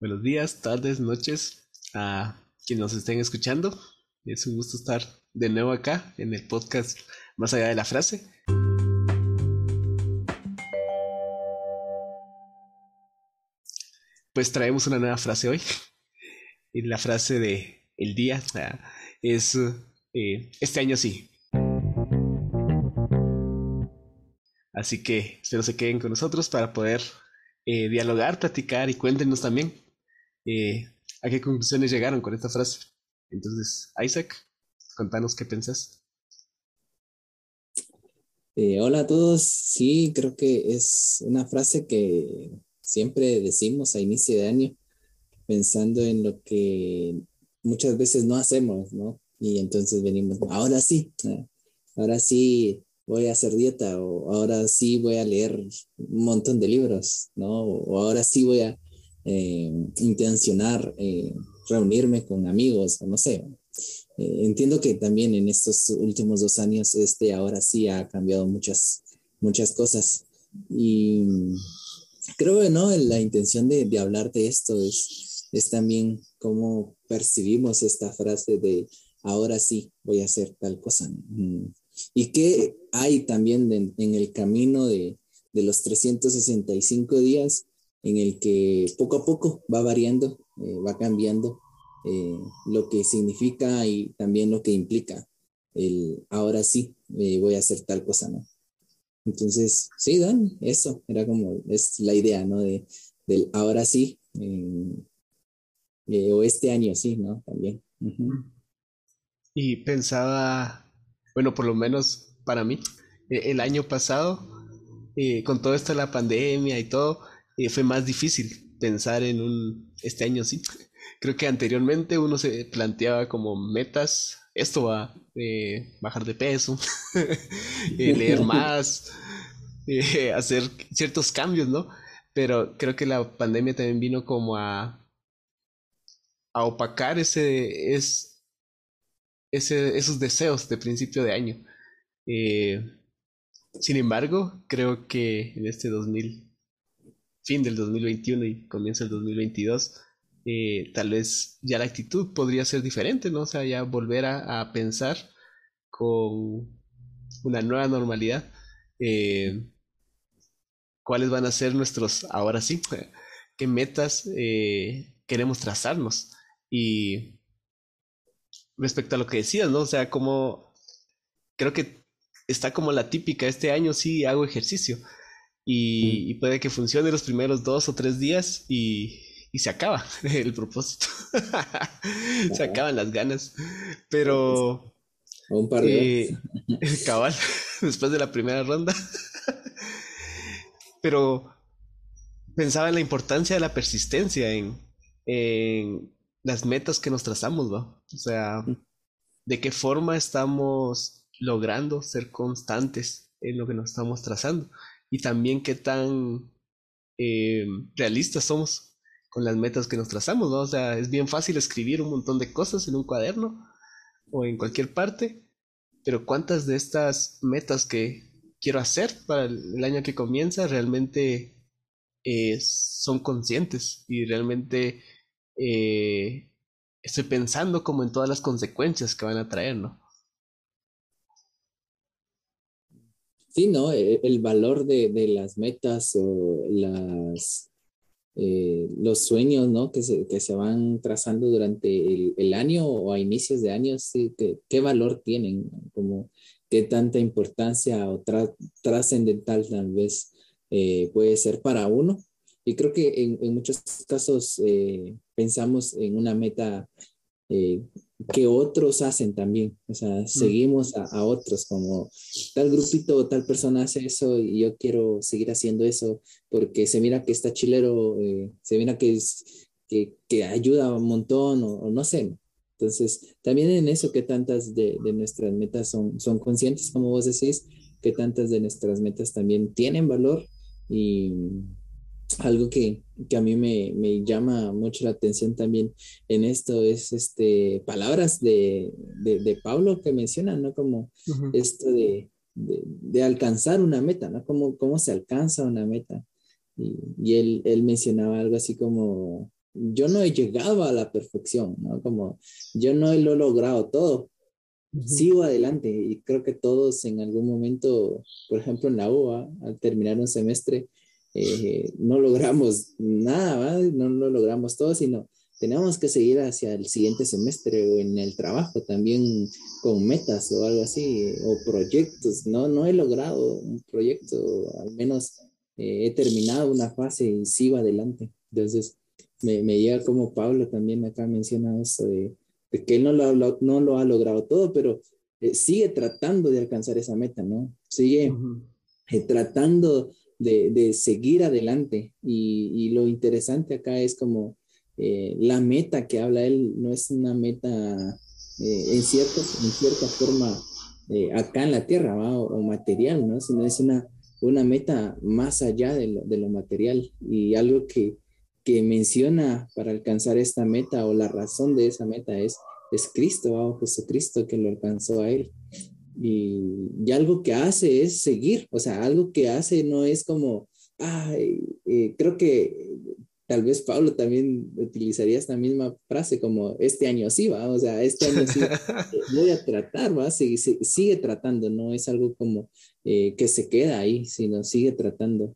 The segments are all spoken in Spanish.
buenos días, tardes, noches a quienes nos estén escuchando. Es un gusto estar de nuevo acá en el podcast Más allá de la frase. Pues traemos una nueva frase hoy. Y la frase de el día es eh, este año sí. Así que espero se queden con nosotros para poder eh, dialogar, platicar y cuéntenos también eh, a qué conclusiones llegaron con esta frase. Entonces, Isaac, contanos qué pensás. Eh, hola a todos. Sí, creo que es una frase que siempre decimos a inicio de año, pensando en lo que muchas veces no hacemos, ¿no? Y entonces venimos, ahora sí, ahora sí voy a hacer dieta o ahora sí voy a leer un montón de libros, ¿no? O ahora sí voy a eh, intencionar eh, reunirme con amigos, o no sé. Eh, entiendo que también en estos últimos dos años, este ahora sí ha cambiado muchas, muchas cosas. Y creo que no, la intención de, de hablar de esto es, es también cómo percibimos esta frase de ahora sí voy a hacer tal cosa. Mm. Y qué hay también en el camino de, de, los 365 días en el que poco a poco va variando, eh, va cambiando eh, lo que significa y también lo que implica el ahora sí eh, voy a hacer tal cosa, ¿no? Entonces, sí, Dan, eso era como, es la idea, ¿no? De, del ahora sí, o este año sí, ¿no? También. Y pensaba bueno, por lo menos para mí, e, el año pasado, eh, con todo esto de la pandemia y todo, eh, fue más difícil pensar en un, este año sí. Creo que anteriormente uno se planteaba como metas, esto va, eh, bajar de peso, leer más, hacer ciertos cambios, ¿no? Pero creo que la pandemia también vino como a, a opacar ese, es, esos deseos de principio de año. Eh, sin embargo, creo que en este 2000, fin del 2021 y comienzo del 2022, eh, tal vez ya la actitud podría ser diferente, ¿no? O sea, ya volver a, pensar con una nueva normalidad. Eh, cuáles van a ser nuestros, ahora sí, qué metas queremos trazarnos. Y respecto a lo que decías, ¿no? O sea, como creo que está como la típica, este año sí hago ejercicio y, puede que funcione los primeros dos o tres días y, se acaba el propósito, se acaban las ganas, pero... Un par de eh, cabal, después de la primera ronda. pero pensaba en la importancia de la persistencia en, en las metas que nos trazamos, ¿no? O sea, de qué forma estamos logrando ser constantes en lo que nos estamos trazando y también qué tan eh, realistas somos con las metas que nos trazamos, ¿no? O sea, es bien fácil escribir un montón de cosas en un cuaderno o en cualquier parte, pero ¿cuántas de estas metas que quiero hacer para el año que comienza realmente eh, son conscientes y realmente eh, estoy pensando como en todas las consecuencias que van a traer, ¿no? Sí, ¿no? E, el, valor de, las metas o las, eh, los sueños, ¿no? Que se, que se van trazando durante el, año o a inicios de años, sí, ¿qué valor tienen? Como qué tanta importancia o trascendental tal vez eh, puede ser para uno y creo que en, en muchos casos eh, pensamos en una meta que otros hacen también. O sea, seguimos a, otros como tal grupito o tal persona hace eso y yo quiero seguir haciendo eso porque se mira que está chilero, eh, se mira que, es, que, que, ayuda un montón o, no sé. Entonces, también en eso que tantas de, de, nuestras metas son, son conscientes, como vos decís, que tantas de nuestras metas también tienen valor y algo que, que a mí me, me, llama mucho la atención también en esto es este, palabras de, de, de Pablo que mencionan, ¿no? Como esto de, de, alcanzar una meta, ¿no? Como, cómo se alcanza una meta. Y, y él, él, mencionaba algo así como yo no he llegado a la perfección, ¿no? Como yo no lo he logrado todo, sigo adelante y creo que todos en algún momento, por ejemplo en la UA, al terminar un semestre, eh, no logramos nada, no lo logramos todo, sino tenemos que seguir hacia el siguiente semestre o en el trabajo también con metas o algo así, o proyectos. No, no he logrado un proyecto, al menos eh, he terminado una fase y sigo adelante. Entonces, me, me llega como Pablo también acá menciona eso de, que él no lo, no lo ha logrado todo, pero eh, sigue tratando de alcanzar esa meta, ¿no? Sigue eh, tratando de, seguir adelante. Y, y, lo interesante acá es como eh, la meta que habla él no es una meta en, cierto, en cierta forma acá en la tierra o, material, ¿no? Sino es una, una meta más allá de lo, de lo material y algo que que menciona para alcanzar esta meta o la razón de esa meta es, es Cristo, o Jesucristo que lo alcanzó a él. Y, y, algo que hace es seguir, o sea, algo que hace no es como, ay, eh, creo que tal vez Pablo también utilizaría esta misma frase como este año sí va, o sea, este año sí voy a tratar, va, sigue, sigue tratando, no es algo como eh, que se queda ahí, sino sigue tratando.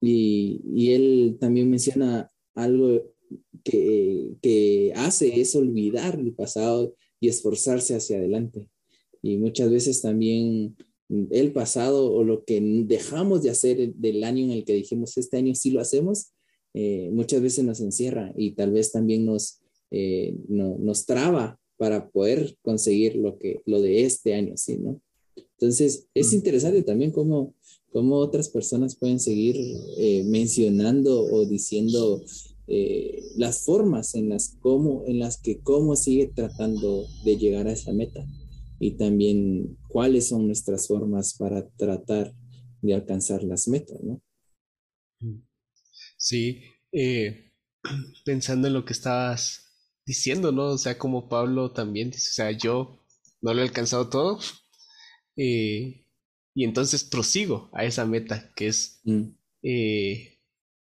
Y, y él también menciona algo que, hace es olvidar el pasado y esforzarse hacia adelante. Y muchas veces también el pasado o lo que dejamos de hacer del año en el que dijimos este año sí lo hacemos, eh, muchas veces nos encierra y tal vez también nos, eh, nos traba para poder conseguir lo, que, lo de este año, ¿sí? ¿no? Entonces, es mm. interesante también cómo, cómo otras personas pueden seguir eh, mencionando o diciendo las formas en las, cómo, en las que cómo sigue tratando de llegar a esa meta y también cuáles son nuestras formas para tratar de alcanzar las metas, ¿no? Sí, eh, pensando en lo que estabas diciendo, ¿no? O sea, como Pablo también dice, o sea, yo no lo he alcanzado todo, y entonces prosigo a esa meta que es mm. eh,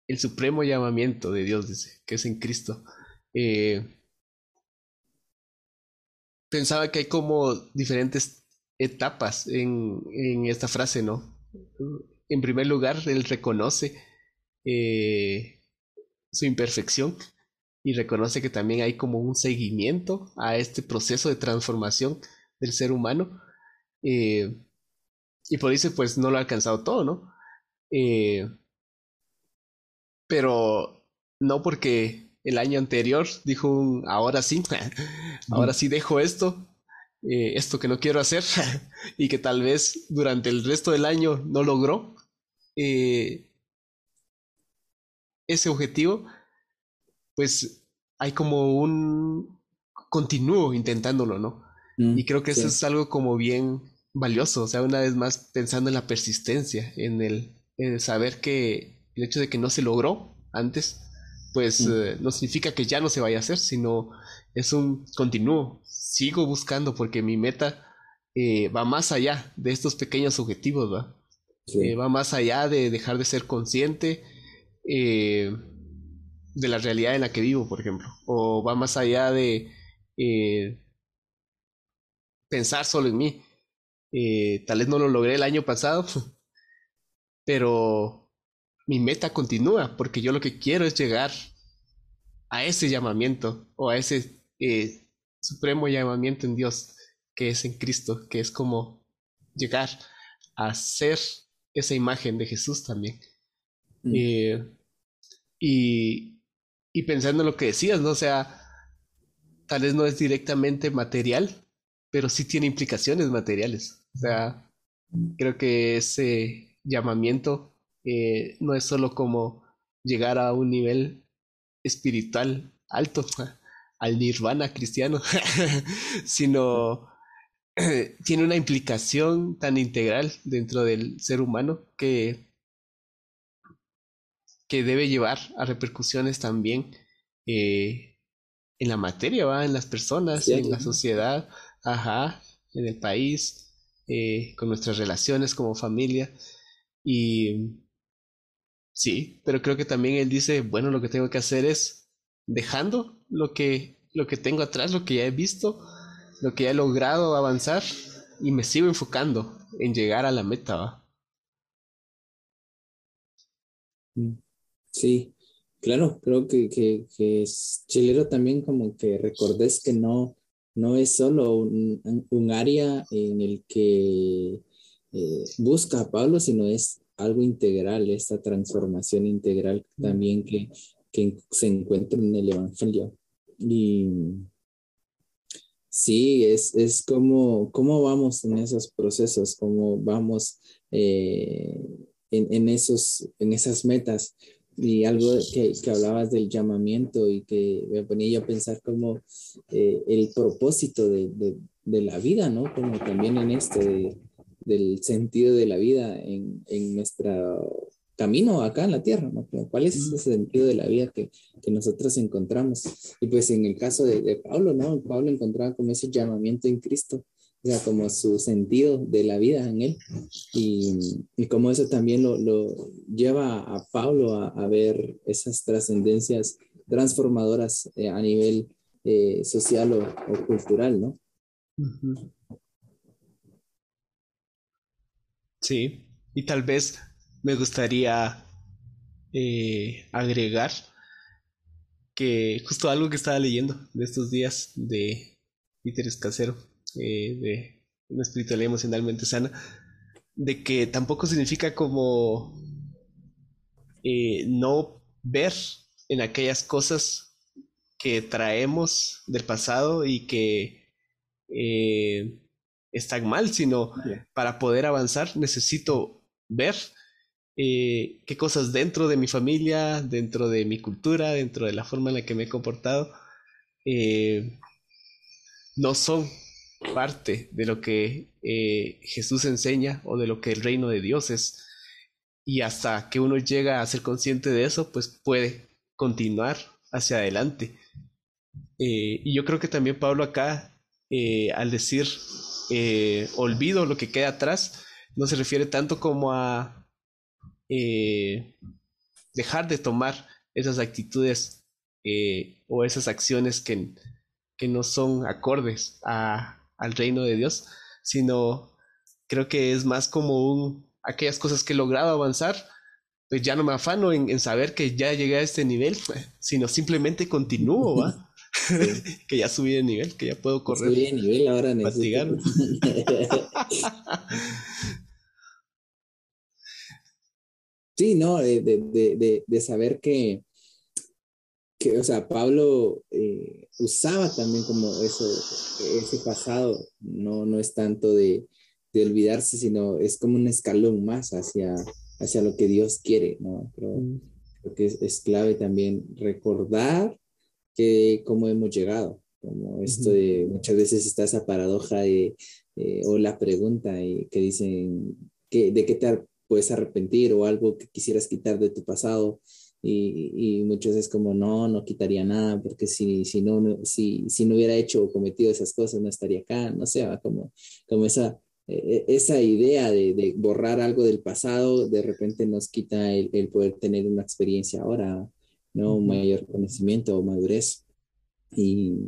el supremo llamamiento de Dios, dice, que es en Cristo. Eh, pensaba que hay como diferentes etapas en, esta frase, ¿no? En primer lugar, él reconoce eh, su imperfección y reconoce que también hay como un seguimiento a este proceso de transformación del ser humano. Y por eso, pues no lo ha alcanzado todo, ¿no? Eh, pero no porque el año anterior dijo un, ahora sí, ahora sí dejo esto, eh, esto que no quiero hacer, y que tal vez durante el resto del año no logró eh, ese objetivo, pues hay como un continúo intentándolo, ¿no? Mm, y creo que eso es algo como bien valioso, o sea, una vez más pensando en la persistencia, en el, saber que el hecho de que no se logró antes, pues eh, no significa que ya no se vaya a hacer, sino es un continuo, sigo buscando porque mi meta eh, va más allá de estos pequeños objetivos, ¿va? Eh, va más allá de dejar de ser consciente de la realidad en la que vivo, por ejemplo, o va más allá de pensar solo en mí, tal vez no lo logré el año pasado, pero mi meta continúa porque yo lo que quiero es llegar a ese llamamiento o a ese eh, supremo llamamiento en Dios que es en Cristo, que es como llegar a ser esa imagen de Jesús también. Mm. Eh, y, y pensando en lo que decías, ¿no? O sea, tal vez no es directamente material, pero sí tiene implicaciones materiales. O sea, creo que ese llamamiento eh, no es solo como llegar a un nivel espiritual alto, al nirvana cristiano, sino tiene una implicación tan integral dentro del ser humano que, que debe llevar a repercusiones también eh, en la materia, ¿va? en las personas, en la sociedad, ajá, en el país, eh, con nuestras relaciones como familia. Y sí, pero creo que también él dice, bueno, lo que tengo que hacer es dejando lo que, lo que tengo atrás, lo que ya he visto, lo que ya he logrado avanzar y me sigo enfocando en llegar a la meta. Mm, sí, claro, creo que, que, que es chilero también como que recordes que no, no es solo un, un área en el que eh, busca a Pablo, sino es algo integral, esta transformación integral también que, que se encuentra en el Evangelio. Y sí, es, es como, cómo vamos en esos procesos, cómo vamos eh, en, en, esos, en esas metas. Y algo que, que, hablabas del llamamiento y que me ponía yo a pensar como eh, el propósito de, de, de, la vida, ¿no? Como también en este, del sentido de la vida en, en nuestro camino acá en la tierra, ¿no? ¿Cuál es ese sentido de la vida que, que nosotros encontramos? Y pues en el caso de, de, Pablo, ¿no? Pablo encontraba como ese llamamiento en Cristo, o sea, como su sentido de la vida en él. Y, y como eso también lo, lo lleva a Pablo a, a ver esas trascendencias transformadoras eh, a nivel eh, social o, o, cultural, ¿no? Uh -huh. Sí, y tal vez me gustaría eh, agregar que justo algo que estaba leyendo de estos días de Peter Escasero, eh, de una espiritualidad emocionalmente sana, de que tampoco significa como eh, no ver en aquellas cosas que traemos del pasado y que están mal, sino para poder avanzar necesito ver eh, qué cosas dentro de mi familia, dentro de mi cultura, dentro de la forma en la que me he comportado, eh, no son parte de lo que eh, Jesús enseña o de lo que el reino de Dios es. Y hasta que uno llega a ser consciente de eso, pues puede continuar hacia adelante. y yo creo que también Pablo acá, al decir eh, olvido lo que queda atrás, no se refiere tanto como a eh, dejar de tomar esas actitudes eh, o esas acciones que, que no son acordes al reino de Dios, sino creo que es más como un, aquellas cosas que he logrado avanzar, pues ya no me afano en, en saber que ya llegué a este nivel, sino simplemente continúo, ¿va? que ya subí de nivel, que ya puedo correr. Subí de nivel, ahora necesito. sí, no, de, de, de, de, saber que, que, o sea, Pablo eh, usaba también como eso, ese pasado, no, no es tanto de, de olvidarse, sino es como un escalón más hacia, hacia lo que Dios quiere, ¿no? Creo, mm. creo que es, es clave también recordar que cómo hemos llegado, como esto de muchas veces está esa paradoja de, eh, o la pregunta y que dicen que, de qué te puedes arrepentir o algo que quisieras quitar de tu pasado y, y muchas veces como no, no quitaría nada porque si, si, no, no, si, si no hubiera hecho o cometido esas cosas no estaría acá, no sé, como, como esa, eh, esa idea de, de, borrar algo del pasado de repente nos quita el, el poder tener una experiencia ahora. ¿No? Un mayor conocimiento o madurez. Y,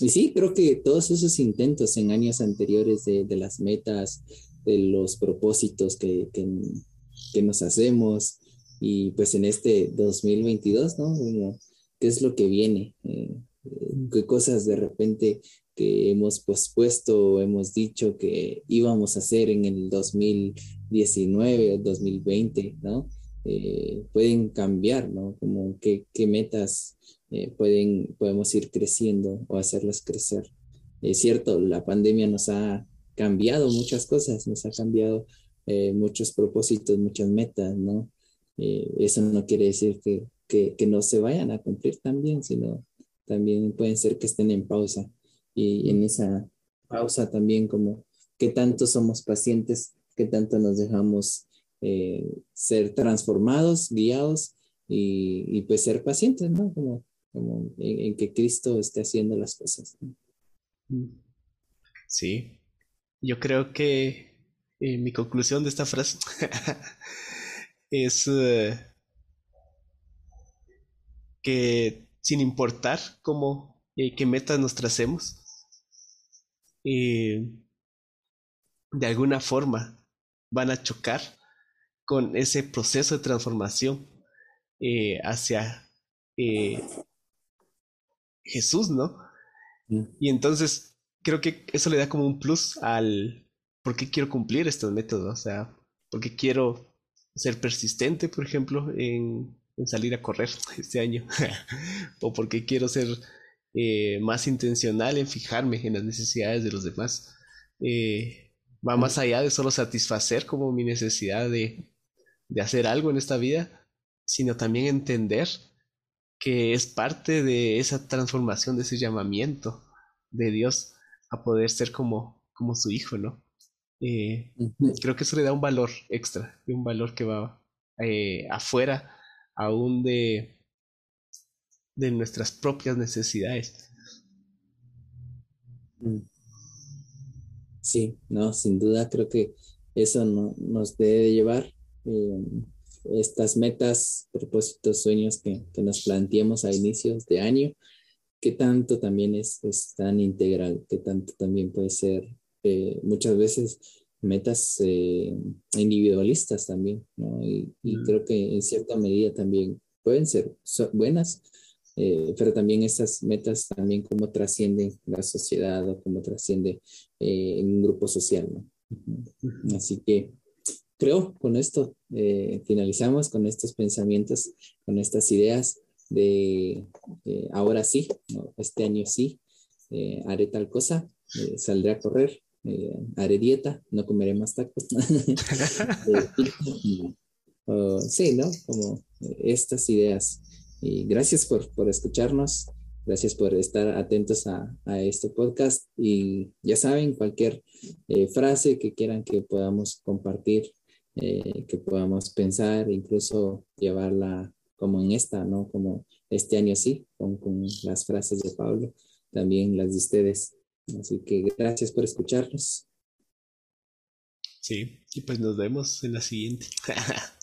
y, sí, creo que todos esos intentos en años anteriores de, de las metas, de los propósitos que, que, que, nos hacemos, y pues en este 2022, ¿no? Como, ¿Qué es lo que viene? Eh, ¿Qué cosas de repente que hemos pospuesto o hemos dicho que íbamos a hacer en el 2019 o 2020, ¿no? Eh, pueden cambiar, ¿no? Como qué, qué metas eh, pueden, podemos ir creciendo o hacerlas crecer. Es cierto, la pandemia nos ha cambiado muchas cosas, nos ha cambiado eh, muchos propósitos, muchas metas, ¿no? Eso no quiere decir que, que, que, no se vayan a cumplir también, sino también pueden ser que estén en pausa. Y en esa pausa también como qué tanto somos pacientes, qué tanto nos dejamos eh, ser transformados, guiados y, y, pues ser pacientes, ¿no? Como, como en, en, que Cristo esté haciendo las cosas. ¿no? Sí, yo creo que eh, mi conclusión de esta frase es uh, que sin importar cómo, eh, qué metas nos tracemos, eh, de alguna forma van a chocar con ese proceso de transformación eh, hacia Jesús, ¿no? Mm. Y entonces creo que eso le da como un plus al por qué quiero cumplir estos métodos, o sea, porque quiero ser persistente, por ejemplo, en, salir a correr este año, o porque quiero ser eh, más intencional en fijarme en las necesidades de los demás. Eh, va más allá de solo satisfacer como mi necesidad de, de hacer algo en esta vida, sino también entender que es parte de esa transformación, de ese llamamiento de Dios a poder ser como, como su hijo, ¿no? Eh, creo que eso le da un valor extra, un valor que va eh, afuera aún de, de nuestras propias necesidades. Mm. Sí, no, sin duda creo que eso no, nos debe llevar eh, estas metas, propósitos, sueños que, que, nos planteemos a inicios de año, que tanto también es, es tan integral, que tanto también puede ser eh, muchas veces metas eh, individualistas también, ¿no? Y, mm. creo que en cierta medida también pueden ser buenas, eh, pero también estas metas también cómo trascienden la sociedad o cómo trasciende en un grupo social, ¿no? Así que creo con esto eh, finalizamos con estos pensamientos, con estas ideas de eh, ahora sí, este año sí, eh, haré tal cosa, saldré a correr, haré dieta, no comeré más tacos. sí, ¿no? Como estas ideas. Y gracias por, por escucharnos. Gracias por estar atentos a, a, este podcast y ya saben, cualquier frase que quieran que podamos compartir eh, que podamos pensar, incluso llevarla como en esta, ¿no? Como este año sí, con, con las frases de Pablo, también las de ustedes. Así que gracias por escucharnos. Sí, y pues nos vemos en la siguiente.